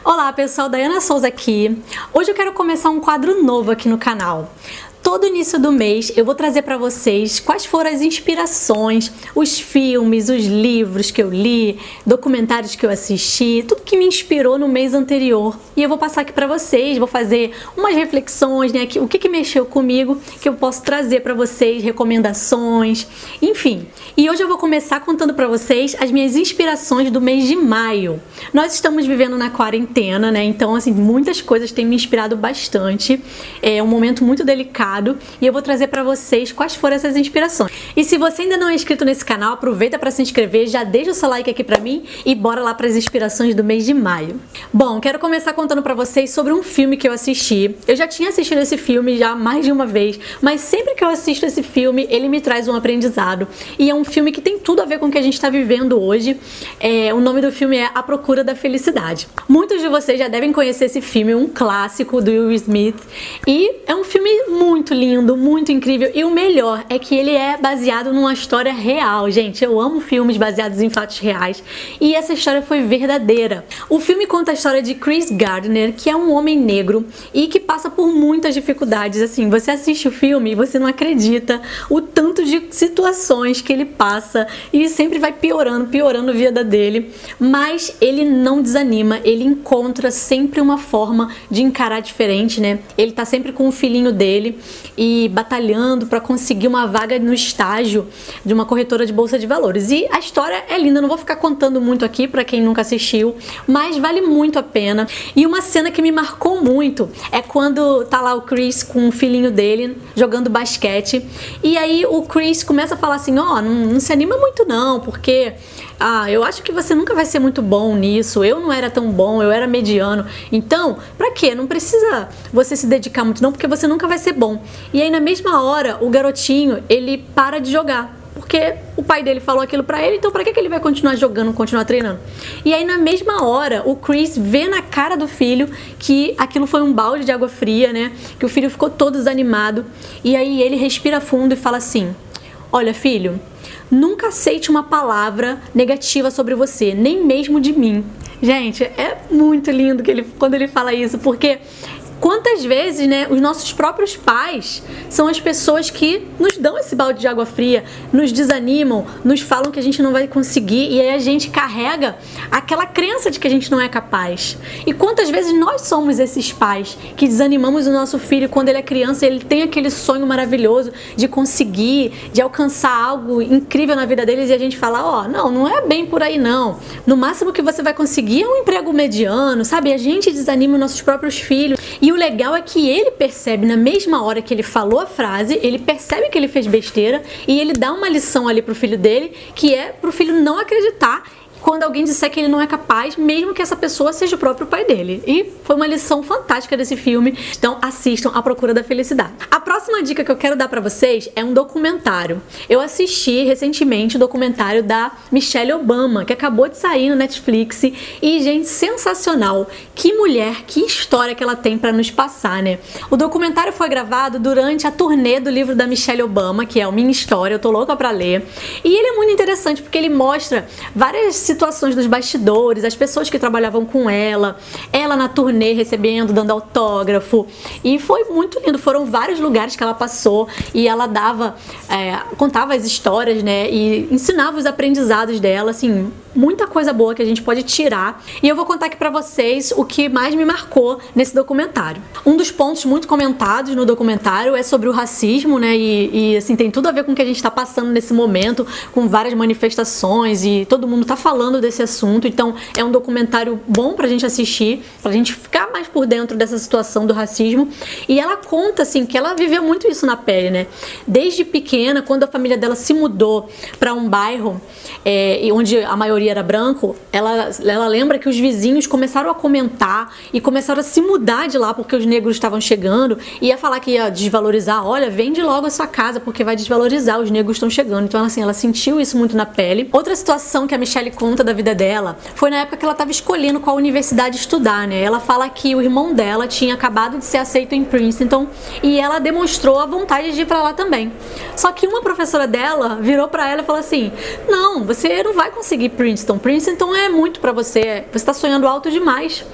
Olá pessoal, Dayana Souza aqui. Hoje eu quero começar um quadro novo aqui no canal todo início do mês eu vou trazer para vocês quais foram as inspirações, os filmes, os livros que eu li, documentários que eu assisti, tudo que me inspirou no mês anterior. E eu vou passar aqui para vocês, vou fazer umas reflexões, né, o que que mexeu comigo, que eu posso trazer para vocês, recomendações, enfim. E hoje eu vou começar contando para vocês as minhas inspirações do mês de maio. Nós estamos vivendo na quarentena, né? Então, assim, muitas coisas têm me inspirado bastante. É um momento muito delicado e eu vou trazer para vocês quais foram essas inspirações. E se você ainda não é inscrito nesse canal, aproveita para se inscrever, já deixa o seu like aqui para mim e bora lá para as inspirações do mês de maio. Bom, quero começar contando para vocês sobre um filme que eu assisti. Eu já tinha assistido esse filme já mais de uma vez, mas sempre que eu assisto esse filme, ele me traz um aprendizado. E é um filme que tem tudo a ver com o que a gente está vivendo hoje. É, o nome do filme é A Procura da Felicidade. Muitos de vocês já devem conhecer esse filme, um clássico do Will Smith, e é um filme muito muito lindo, muito incrível. E o melhor é que ele é baseado numa história real, gente. Eu amo filmes baseados em fatos reais. E essa história foi verdadeira. O filme conta a história de Chris Gardner, que é um homem negro e que passa por muitas dificuldades. Assim, você assiste o filme e você não acredita o tanto de situações que ele passa e sempre vai piorando, piorando a vida dele. Mas ele não desanima, ele encontra sempre uma forma de encarar diferente, né? Ele tá sempre com o filhinho dele e batalhando para conseguir uma vaga no estágio de uma corretora de bolsa de valores. E a história é linda, não vou ficar contando muito aqui para quem nunca assistiu, mas vale muito a pena. E uma cena que me marcou muito é quando tá lá o Chris com o filhinho dele jogando basquete e aí o Chris começa a falar assim: "Ó, oh, não, não se anima muito não, porque ah, eu acho que você nunca vai ser muito bom nisso. Eu não era tão bom, eu era mediano. Então, pra quê? Não precisa você se dedicar muito não, porque você nunca vai ser bom. E aí na mesma hora, o garotinho, ele para de jogar porque o pai dele falou aquilo para ele, então para que ele vai continuar jogando, continuar treinando? E aí na mesma hora, o Chris vê na cara do filho que aquilo foi um balde de água fria, né? Que o filho ficou todo desanimado. E aí ele respira fundo e fala assim: "Olha, filho, Nunca aceite uma palavra negativa sobre você, nem mesmo de mim. Gente, é muito lindo que ele, quando ele fala isso, porque Quantas vezes, né, os nossos próprios pais são as pessoas que nos dão esse balde de água fria, nos desanimam, nos falam que a gente não vai conseguir e aí a gente carrega aquela crença de que a gente não é capaz. E quantas vezes nós somos esses pais que desanimamos o nosso filho quando ele é criança ele tem aquele sonho maravilhoso de conseguir, de alcançar algo incrível na vida deles e a gente fala: "Ó, oh, não, não é bem por aí não. No máximo que você vai conseguir é um emprego mediano", sabe? A gente desanima os nossos próprios filhos. E o legal é que ele percebe na mesma hora que ele falou a frase, ele percebe que ele fez besteira e ele dá uma lição ali pro filho dele, que é pro filho não acreditar quando alguém disser que ele não é capaz, mesmo que essa pessoa seja o próprio pai dele. E foi uma lição fantástica desse filme. Então assistam A Procura da Felicidade. A próxima dica que eu quero dar para vocês é um documentário. Eu assisti recentemente o documentário da Michelle Obama, que acabou de sair no Netflix e gente sensacional. Que mulher, que história que ela tem para nos passar, né? O documentário foi gravado durante a turnê do livro da Michelle Obama, que é o Minha História, eu tô louca para ler. E ele é muito interessante porque ele mostra várias situações dos bastidores, as pessoas que trabalhavam com ela, ela na turnê recebendo, dando autógrafo. E foi muito lindo. Foram vários lugares que ela passou e ela dava, é, contava as histórias, né? E ensinava os aprendizados dela, assim, muita coisa boa que a gente pode tirar. E eu vou contar aqui para vocês o que mais me marcou nesse documentário. Um dos pontos muito comentados no documentário é sobre o racismo, né? E, e assim, tem tudo a ver com o que a gente está passando nesse momento, com várias manifestações e todo mundo tá falando desse assunto. Então, é um documentário bom pra gente assistir, pra gente ficar mais por dentro dessa situação do racismo. E ela conta assim que ela viveu muito isso na pele, né? Desde pequena, quando a família dela se mudou para um bairro é, onde a maioria maioria era branco, ela, ela lembra que os vizinhos começaram a comentar e começaram a se mudar de lá porque os negros estavam chegando e ia falar que ia desvalorizar, olha, vende logo a sua casa porque vai desvalorizar, os negros estão chegando. Então, assim, ela sentiu isso muito na pele. Outra situação que a Michelle conta da vida dela foi na época que ela estava escolhendo qual universidade estudar, né? Ela fala que o irmão dela tinha acabado de ser aceito em Princeton e ela demonstrou a vontade de ir para lá também. Só que uma professora dela virou para ela e falou assim: "Não, você não vai conseguir Princeton Princeton. Princeton é muito para você, você tá sonhando alto demais.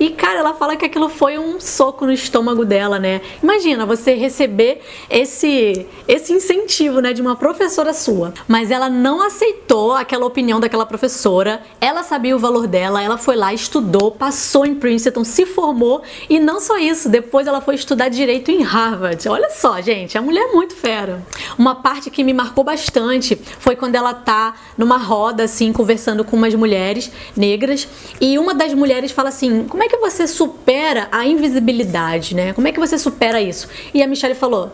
E cara, ela fala que aquilo foi um soco no estômago dela, né? Imagina você receber esse esse incentivo, né, de uma professora sua. Mas ela não aceitou aquela opinião daquela professora. Ela sabia o valor dela, ela foi lá, estudou, passou em Princeton, se formou e não só isso, depois ela foi estudar direito em Harvard. Olha só, gente, a mulher é muito fera. Uma parte que me marcou bastante foi quando ela tá numa roda assim conversando com umas mulheres negras e uma das mulheres fala assim: "Como é que você supera a invisibilidade, né? Como é que você supera isso?" E a Michelle falou: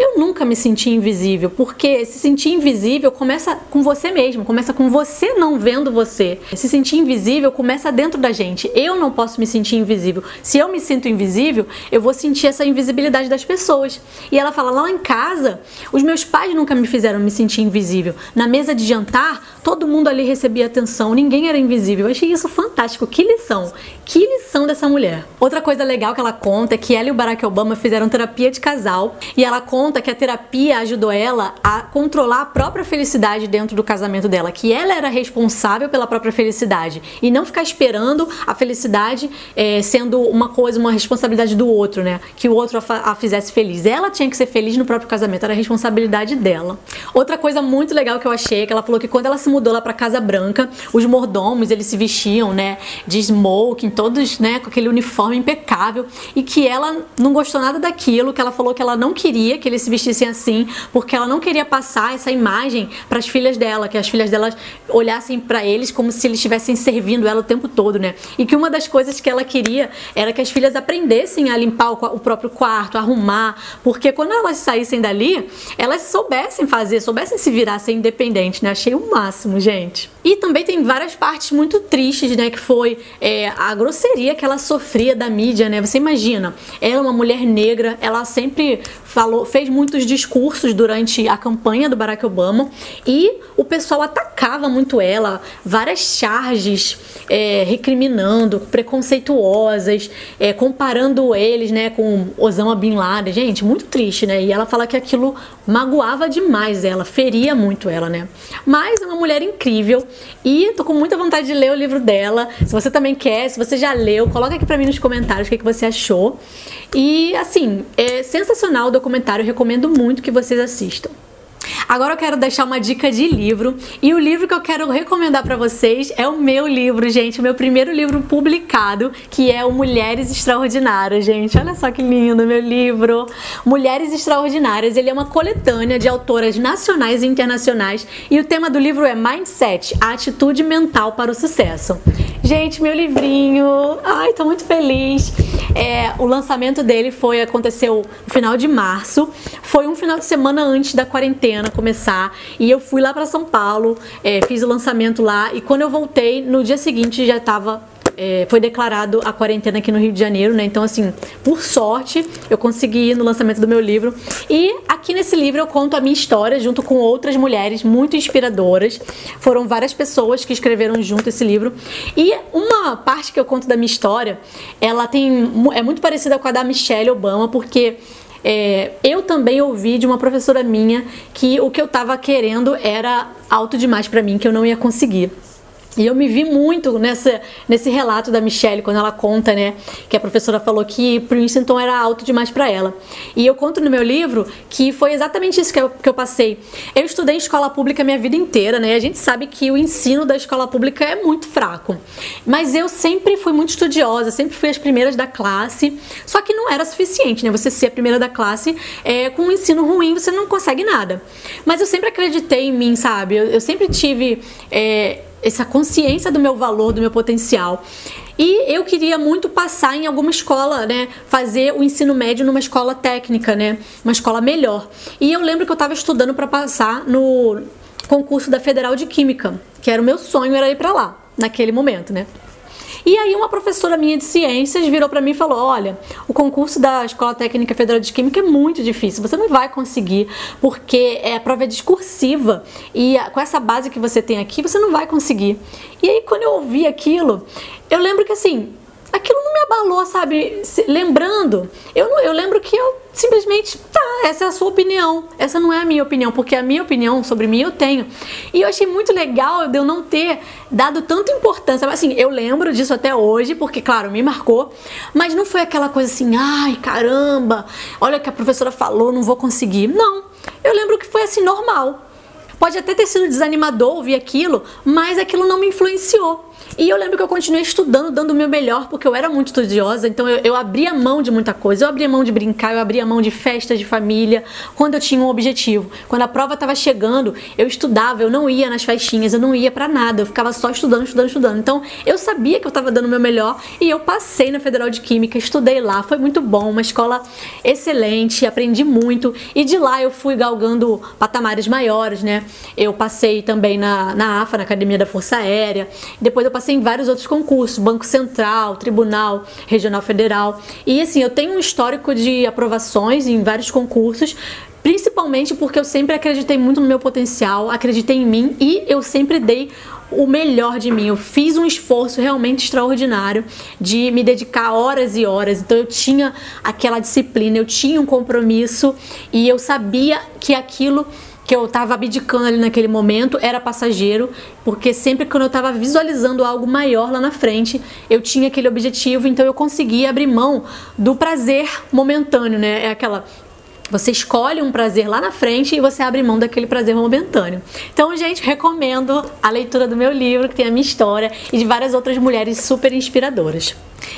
eu nunca me senti invisível, porque se sentir invisível começa com você mesmo, começa com você não vendo você. Se sentir invisível começa dentro da gente. Eu não posso me sentir invisível. Se eu me sinto invisível, eu vou sentir essa invisibilidade das pessoas. E ela fala: lá em casa, os meus pais nunca me fizeram me sentir invisível. Na mesa de jantar, todo mundo ali recebia atenção, ninguém era invisível. Eu achei isso fantástico. Que lição! Que lição dessa mulher. Outra coisa legal que ela conta é que ela e o Barack Obama fizeram terapia de casal e ela conta conta que a terapia ajudou ela a controlar a própria felicidade dentro do casamento dela, que ela era responsável pela própria felicidade e não ficar esperando a felicidade é, sendo uma coisa, uma responsabilidade do outro, né? Que o outro a, a fizesse feliz. Ela tinha que ser feliz no próprio casamento, era responsabilidade dela. Outra coisa muito legal que eu achei é que ela falou que quando ela se mudou lá para Casa Branca, os mordomos eles se vestiam, né, de smoking, todos, né, com aquele uniforme impecável e que ela não gostou nada daquilo, que ela falou que ela não queria que eles se vestissem assim, porque ela não queria passar essa imagem para as filhas dela, que as filhas dela olhassem para eles como se eles estivessem servindo ela o tempo todo, né? E que uma das coisas que ela queria era que as filhas aprendessem a limpar o próprio quarto, arrumar, porque quando elas saíssem dali, elas soubessem fazer, soubessem se virar, ser independentes, né? Achei o máximo, gente. E também tem várias partes muito tristes, né? Que foi é, a grosseria que ela sofria da mídia, né? Você imagina, ela é uma mulher negra, ela sempre falou, fez muitos discursos durante a campanha do Barack Obama e o pessoal atacava muito ela, várias charges é, recriminando, preconceituosas, é, comparando eles, né, com Osama Bin Laden. Gente, muito triste, né? E ela fala que aquilo magoava demais ela, feria muito ela, né? Mas é uma mulher incrível e tô com muita vontade de ler o livro dela. Se você também quer, se você já leu, coloca aqui para mim nos comentários o que, que você achou. E assim, é sensacional o documentário, recomendo muito que vocês assistam. Agora eu quero deixar uma dica de livro e o livro que eu quero recomendar para vocês é o meu livro, gente, o meu primeiro livro publicado, que é o Mulheres Extraordinárias, gente. Olha só que lindo meu livro. Mulheres Extraordinárias, ele é uma coletânea de autoras nacionais e internacionais e o tema do livro é Mindset, a atitude mental para o sucesso. Gente, meu livrinho. Ai, tô muito feliz. É, o lançamento dele foi aconteceu no final de março. Foi um final de semana antes da quarentena começar. E eu fui lá para São Paulo, é, fiz o lançamento lá. E quando eu voltei, no dia seguinte já tava é, foi declarado a quarentena aqui no Rio de Janeiro, né? Então, assim, por sorte, eu consegui ir no lançamento do meu livro. E aqui nesse livro eu conto a minha história junto com outras mulheres muito inspiradoras. Foram várias pessoas que escreveram junto esse livro. E uma parte que eu conto da minha história, ela tem é muito parecida com a da Michelle Obama, porque é, eu também ouvi de uma professora minha que o que eu estava querendo era alto demais para mim, que eu não ia conseguir. E eu me vi muito nessa, nesse relato da Michelle, quando ela conta, né, que a professora falou que Princeton era alto demais para ela. E eu conto no meu livro que foi exatamente isso que eu, que eu passei. Eu estudei escola pública minha vida inteira, né, e a gente sabe que o ensino da escola pública é muito fraco. Mas eu sempre fui muito estudiosa, sempre fui as primeiras da classe, só que não era suficiente, né, você ser a primeira da classe, é, com um ensino ruim você não consegue nada. Mas eu sempre acreditei em mim, sabe, eu, eu sempre tive... É, essa consciência do meu valor, do meu potencial. E eu queria muito passar em alguma escola, né? Fazer o ensino médio numa escola técnica, né? Uma escola melhor. E eu lembro que eu estava estudando para passar no concurso da Federal de Química, que era o meu sonho, era ir para lá, naquele momento, né? E aí uma professora minha de ciências virou para mim e falou: "Olha, o concurso da Escola Técnica Federal de Química é muito difícil. Você não vai conseguir porque é a prova é discursiva e com essa base que você tem aqui, você não vai conseguir". E aí quando eu ouvi aquilo, eu lembro que assim, aquilo não me abalou, sabe? Lembrando, eu, eu lembro que eu simplesmente, tá, essa é a sua opinião, essa não é a minha opinião, porque a minha opinião sobre mim eu tenho. E eu achei muito legal de eu não ter dado tanta importância. Assim, eu lembro disso até hoje, porque, claro, me marcou, mas não foi aquela coisa assim, ai, caramba, olha o que a professora falou, não vou conseguir. Não, eu lembro que foi assim, normal. Pode até ter sido desanimador ouvir aquilo, mas aquilo não me influenciou. E eu lembro que eu continuei estudando, dando o meu melhor, porque eu era muito estudiosa, então eu, eu abria mão de muita coisa. Eu abria mão de brincar, eu abria mão de festas de família, quando eu tinha um objetivo. Quando a prova estava chegando, eu estudava, eu não ia nas festinhas, eu não ia para nada, eu ficava só estudando, estudando, estudando. Então eu sabia que eu estava dando o meu melhor e eu passei na Federal de Química, estudei lá, foi muito bom, uma escola excelente, aprendi muito e de lá eu fui galgando patamares maiores, né? Eu passei também na, na AFA, na Academia da Força Aérea, depois eu passei passei em vários outros concursos, Banco Central, Tribunal Regional Federal. E assim, eu tenho um histórico de aprovações em vários concursos, principalmente porque eu sempre acreditei muito no meu potencial, acreditei em mim e eu sempre dei o melhor de mim. Eu fiz um esforço realmente extraordinário de me dedicar horas e horas. Então eu tinha aquela disciplina, eu tinha um compromisso e eu sabia que aquilo que eu estava abdicando ali naquele momento era passageiro, porque sempre que eu estava visualizando algo maior lá na frente, eu tinha aquele objetivo, então eu conseguia abrir mão do prazer momentâneo, né? É aquela você escolhe um prazer lá na frente e você abre mão daquele prazer momentâneo. Então, gente, recomendo a leitura do meu livro, que tem a minha história, e de várias outras mulheres super inspiradoras.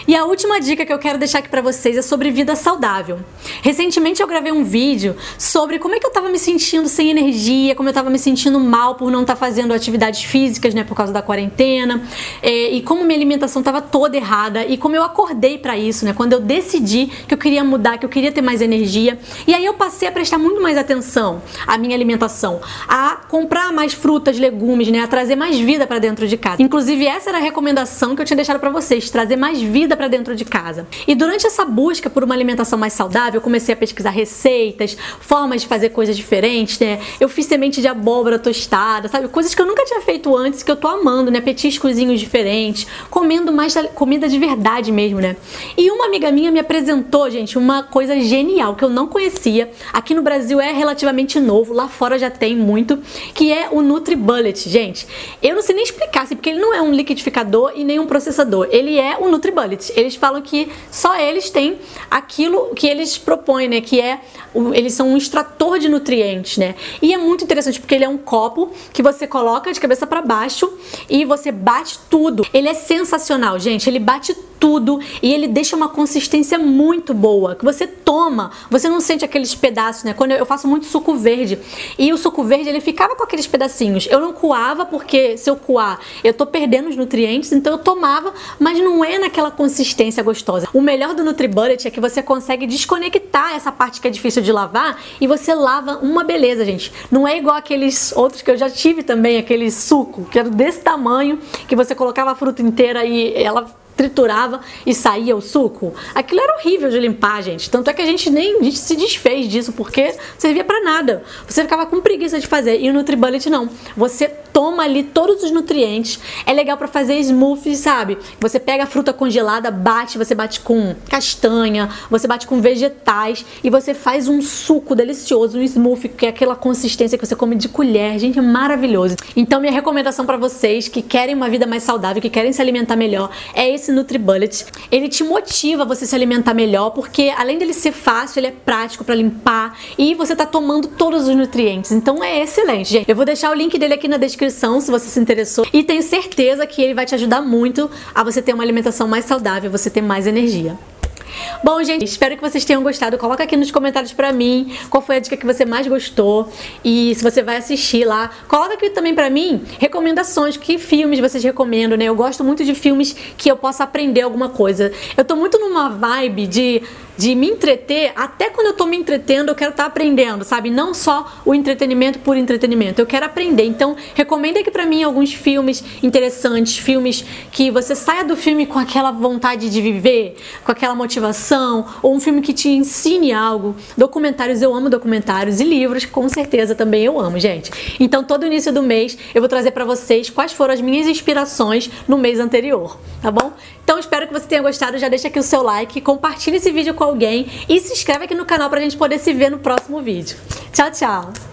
E a última dica que eu quero deixar aqui para vocês é sobre vida saudável. Recentemente eu gravei um vídeo sobre como é que eu tava me sentindo sem energia, como eu tava me sentindo mal por não estar tá fazendo atividades físicas, né, por causa da quarentena, é, e como minha alimentação tava toda errada e como eu acordei para isso, né, quando eu decidi que eu queria mudar, que eu queria ter mais energia. E aí eu passei a prestar muito mais atenção à minha alimentação, a comprar mais frutas, legumes, né, a trazer mais vida para dentro de casa. Inclusive essa era a recomendação que eu tinha deixado para vocês, trazer mais vida para dentro de casa. E durante essa busca por uma alimentação mais saudável, eu comecei a pesquisar receitas, formas de fazer coisas diferentes, né? Eu fiz semente de abóbora tostada, sabe? Coisas que eu nunca tinha feito antes, que eu tô amando, né? Petiscozinhos diferentes, comendo mais comida de verdade mesmo, né? E uma amiga minha me apresentou, gente, uma coisa genial que eu não conhecia. Aqui no Brasil é relativamente novo, lá fora já tem muito, que é o NutriBullet, gente. Eu não sei nem explicar, assim, porque ele não é um liquidificador e nem um processador. Ele é o NutriBullet eles falam que só eles têm aquilo que eles propõem, né? Que é eles são um extrator de nutrientes, né? E é muito interessante porque ele é um copo que você coloca de cabeça para baixo e você bate tudo. Ele é sensacional, gente. Ele bate tudo e ele deixa uma consistência muito boa que você toma, você não sente aqueles pedaços, né? Quando eu, faço muito suco verde e o suco verde ele ficava com aqueles pedacinhos. Eu não coava porque se eu coar eu tô perdendo os nutrientes, então eu tomava, mas não é naquela consistência gostosa. O melhor do NutriBullet é que você consegue desconectar essa parte que é difícil de lavar e você lava uma beleza, gente. Não é igual aqueles outros que eu já tive também, aquele suco que era desse tamanho, que você colocava a fruta inteira e ela triturava e saía o suco. Aquilo era horrível de limpar, gente. Tanto é que a gente nem a gente se desfez disso porque servia para nada. Você ficava com preguiça de fazer. E o NutriBullet não. Você toma ali todos os nutrientes. É legal para fazer smoothies, sabe? Você pega a fruta congelada, bate, você bate com castanha, você bate com vegetais e você faz um suco delicioso, um smoothie que é aquela consistência que você come de colher. Gente, é maravilhoso. Então minha recomendação para vocês que querem uma vida mais saudável, que querem se alimentar melhor, é esse esse NutriBullet, ele te motiva a você se alimentar melhor, porque além dele ser fácil, ele é prático para limpar e você tá tomando todos os nutrientes. Então é excelente, gente. Eu vou deixar o link dele aqui na descrição se você se interessou e tenho certeza que ele vai te ajudar muito a você ter uma alimentação mais saudável, você ter mais energia. Bom, gente, espero que vocês tenham gostado. Coloca aqui nos comentários pra mim qual foi a dica que você mais gostou e se você vai assistir lá. Coloca aqui também pra mim recomendações, que filmes vocês recomendam, né? Eu gosto muito de filmes que eu possa aprender alguma coisa. Eu tô muito numa vibe de de me entreter, até quando eu tô me entretendo, eu quero estar tá aprendendo, sabe? Não só o entretenimento por entretenimento, eu quero aprender. Então, recomenda aqui para mim alguns filmes interessantes, filmes que você saia do filme com aquela vontade de viver, com aquela motivação, ou um filme que te ensine algo. Documentários, eu amo documentários e livros, com certeza também eu amo, gente. Então, todo início do mês eu vou trazer para vocês quais foram as minhas inspirações no mês anterior, tá bom? Então, espero que você tenha gostado, já deixa aqui o seu like, compartilha esse vídeo com alguém e se inscreve aqui no canal pra gente poder se ver no próximo vídeo. Tchau, tchau!